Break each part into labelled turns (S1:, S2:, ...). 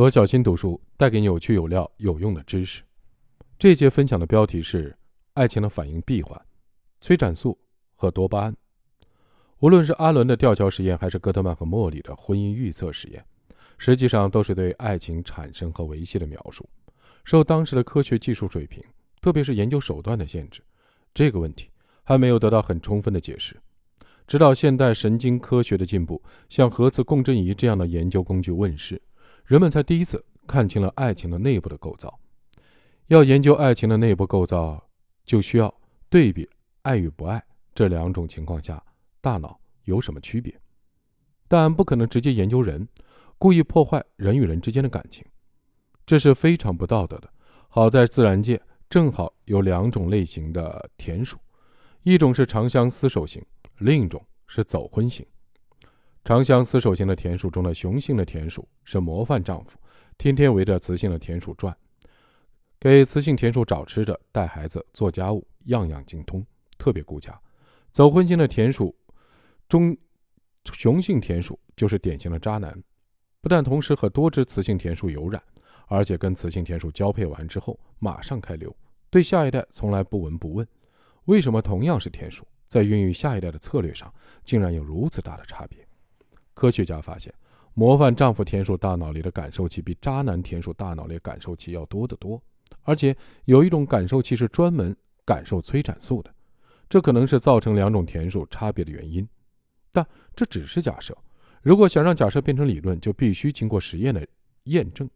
S1: 罗小新读书带给你有趣、有料、有用的知识。这节分享的标题是“爱情的反应闭环：催产素和多巴胺”。无论是阿伦的吊桥实验，还是戈特曼和莫里的婚姻预测实验，实际上都是对爱情产生和维系的描述。受当时的科学技术水平，特别是研究手段的限制，这个问题还没有得到很充分的解释。直到现代神经科学的进步，像核磁共振仪这样的研究工具问世。人们才第一次看清了爱情的内部的构造。要研究爱情的内部构造，就需要对比爱与不爱这两种情况下大脑有什么区别。但不可能直接研究人，故意破坏人与人之间的感情，这是非常不道德的。好在自然界正好有两种类型的田鼠，一种是长相厮守型，另一种是走婚型。长相厮守型的田鼠中的雄性的田鼠是模范丈夫，天天围着雌性的田鼠转，给雌性田鼠找吃的、带孩子、做家务，样样精通，特别顾家。走婚型的田鼠中，雄性田鼠就是典型的渣男，不但同时和多只雌性田鼠有染，而且跟雌性田鼠交配完之后马上开溜，对下一代从来不闻不问。为什么同样是田鼠，在孕育下一代的策略上竟然有如此大的差别？科学家发现，模范丈夫田鼠大脑里的感受器比渣男田鼠大脑里感受器要多得多，而且有一种感受器是专门感受催产素的，这可能是造成两种田鼠差别的原因。但这只是假设，如果想让假设变成理论，就必须经过实验的验证。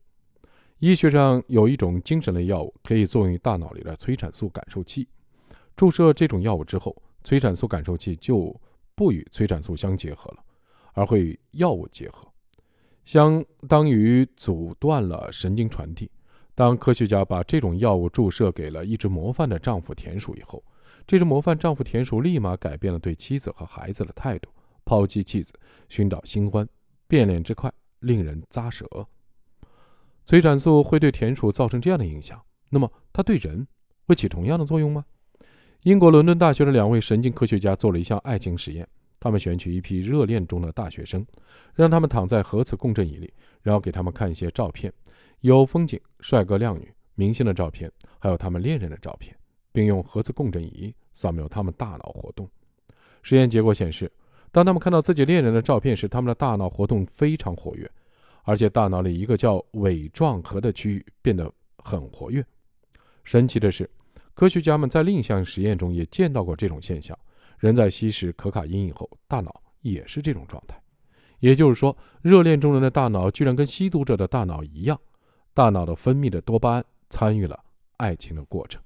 S1: 医学上有一种精神类药物可以作用于大脑里的催产素感受器，注射这种药物之后，催产素感受器就不与催产素相结合了。而会与药物结合，相当于阻断了神经传递。当科学家把这种药物注射给了一只模范的丈夫田鼠以后，这只模范丈夫田鼠立马改变了对妻子和孩子的态度，抛弃妻子，寻找新欢，变脸之快令人咂舌。催产素会对田鼠造成这样的影响，那么它对人会起同样的作用吗？英国伦敦大学的两位神经科学家做了一项爱情实验。他们选取一批热恋中的大学生，让他们躺在核磁共振仪里，然后给他们看一些照片，有风景、帅哥靓女、明星的照片，还有他们恋人的照片，并用核磁共振仪扫描他们大脑活动。实验结果显示，当他们看到自己恋人的照片时，他们的大脑活动非常活跃，而且大脑里一个叫尾状核的区域变得很活跃。神奇的是，科学家们在另一项实验中也见到过这种现象。人在吸食可卡因以后，大脑也是这种状态。也就是说，热恋中人的大脑居然跟吸毒者的大脑一样，大脑的分泌的多巴胺参与了爱情的过程。